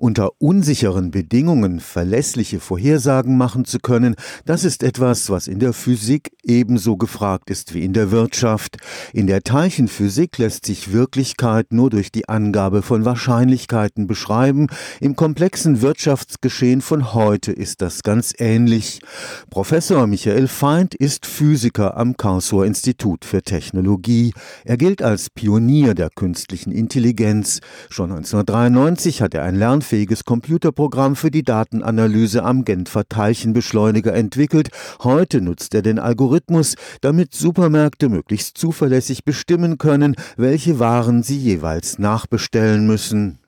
Unter unsicheren Bedingungen verlässliche Vorhersagen machen zu können, das ist etwas, was in der Physik ebenso gefragt ist wie in der Wirtschaft. In der Teilchenphysik lässt sich Wirklichkeit nur durch die Angabe von Wahrscheinlichkeiten beschreiben. Im komplexen Wirtschaftsgeschehen von heute ist das ganz ähnlich. Professor Michael Feind ist Physiker am Karlsruher Institut für Technologie. Er gilt als Pionier der künstlichen Intelligenz. Schon 1993 hat er ein Lern lernfähiges Computerprogramm für die Datenanalyse am Genfer Teilchenbeschleuniger entwickelt. Heute nutzt er den Algorithmus, damit Supermärkte möglichst zuverlässig bestimmen können, welche Waren sie jeweils nachbestellen müssen.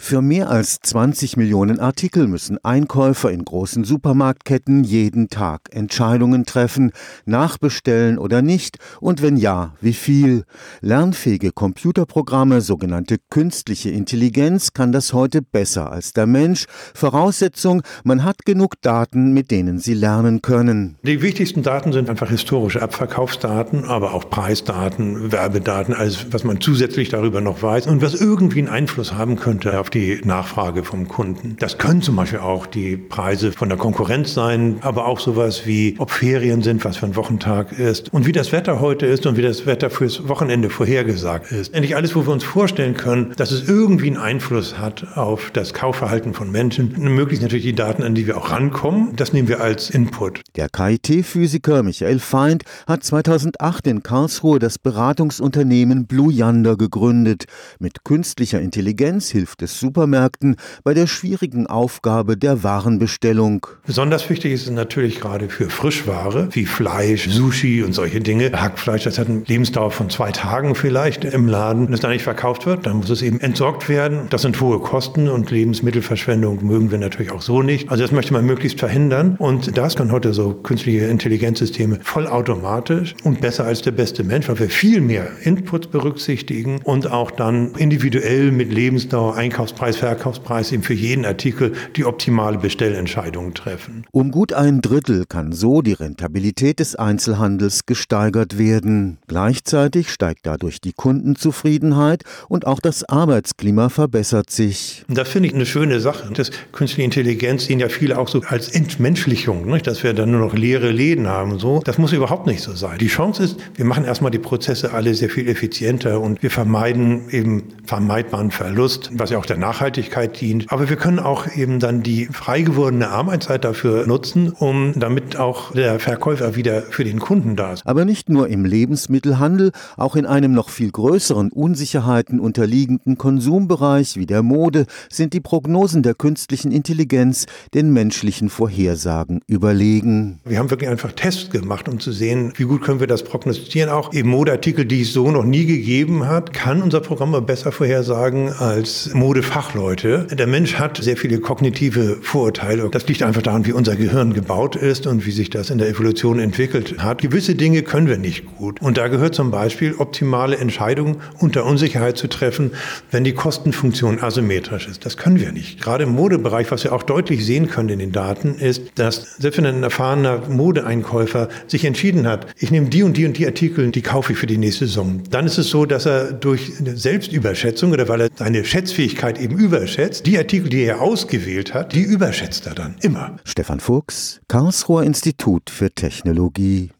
Für mehr als 20 Millionen Artikel müssen Einkäufer in großen Supermarktketten jeden Tag Entscheidungen treffen, nachbestellen oder nicht und wenn ja, wie viel. Lernfähige Computerprogramme, sogenannte künstliche Intelligenz, kann das heute besser als der Mensch. Voraussetzung, man hat genug Daten, mit denen sie lernen können. Die wichtigsten Daten sind einfach historische Abverkaufsdaten, aber auch Preisdaten, Werbedaten, alles, was man zusätzlich darüber noch weiß und was irgendwie einen Einfluss haben könnte auf die Nachfrage vom Kunden. Das können zum Beispiel auch die Preise von der Konkurrenz sein, aber auch sowas wie, ob Ferien sind, was für ein Wochentag ist und wie das Wetter heute ist und wie das Wetter fürs Wochenende vorhergesagt ist. Endlich alles, wo wir uns vorstellen können, dass es irgendwie einen Einfluss hat auf das Kaufverhalten von Menschen. Möglichst natürlich die Daten, an die wir auch rankommen. Das nehmen wir als Input. Der KIT-Physiker Michael Feind hat 2008 in Karlsruhe das Beratungsunternehmen Blue Yonder gegründet. Mit künstlicher Intelligenz hilft es Supermärkten bei der schwierigen Aufgabe der Warenbestellung. Besonders wichtig ist es natürlich gerade für Frischware wie Fleisch, Sushi und solche Dinge. Hackfleisch, das hat eine Lebensdauer von zwei Tagen vielleicht im Laden. Wenn es da nicht verkauft wird, dann muss es eben entsorgt werden. Das sind hohe Kosten und Lebensmittelverschwendung mögen wir natürlich auch so nicht. Also das möchte man möglichst verhindern und das kann heute so künstliche Intelligenzsysteme vollautomatisch und besser als der beste Mensch, weil wir viel mehr Inputs berücksichtigen und auch dann individuell mit Lebensdauer, Einkaufs Einkaufspreis, Verkaufspreis eben für jeden Artikel die optimale Bestellentscheidung treffen. Um gut ein Drittel kann so die Rentabilität des Einzelhandels gesteigert werden. Gleichzeitig steigt dadurch die Kundenzufriedenheit und auch das Arbeitsklima verbessert sich. Das finde ich eine schöne Sache. Das künstliche Intelligenz sehen ja viele auch so als Entmenschlichung, nicht? dass wir dann nur noch leere Läden haben und so. Das muss überhaupt nicht so sein. Die Chance ist, wir machen erstmal die Prozesse alle sehr viel effizienter und wir vermeiden eben vermeidbaren Verlust, was ja auch der Nachhaltigkeit dient. Aber wir können auch eben dann die frei gewordene Arbeitszeit dafür nutzen, um damit auch der Verkäufer wieder für den Kunden da ist. Aber nicht nur im Lebensmittelhandel, auch in einem noch viel größeren Unsicherheiten unterliegenden Konsumbereich wie der Mode sind die Prognosen der künstlichen Intelligenz den menschlichen Vorhersagen überlegen. Wir haben wirklich einfach Tests gemacht, um zu sehen, wie gut können wir das prognostizieren. Auch eben Modeartikel, die es so noch nie gegeben hat, kann unser Programm besser vorhersagen als Mode Fachleute. Der Mensch hat sehr viele kognitive Vorurteile. Das liegt einfach daran, wie unser Gehirn gebaut ist und wie sich das in der Evolution entwickelt hat. Gewisse Dinge können wir nicht gut. Und da gehört zum Beispiel optimale Entscheidungen unter Unsicherheit zu treffen, wenn die Kostenfunktion asymmetrisch ist. Das können wir nicht. Gerade im Modebereich, was wir auch deutlich sehen können in den Daten, ist, dass selbst wenn ein erfahrener Modeeinkäufer sich entschieden hat, ich nehme die und die und die Artikel, die kaufe ich für die nächste Saison, dann ist es so, dass er durch Selbstüberschätzung oder weil er seine Schätzfähigkeit eben überschätzt. Die Artikel, die er ausgewählt hat, die überschätzt er dann immer. Stefan Fuchs, Karlsruher Institut für Technologie.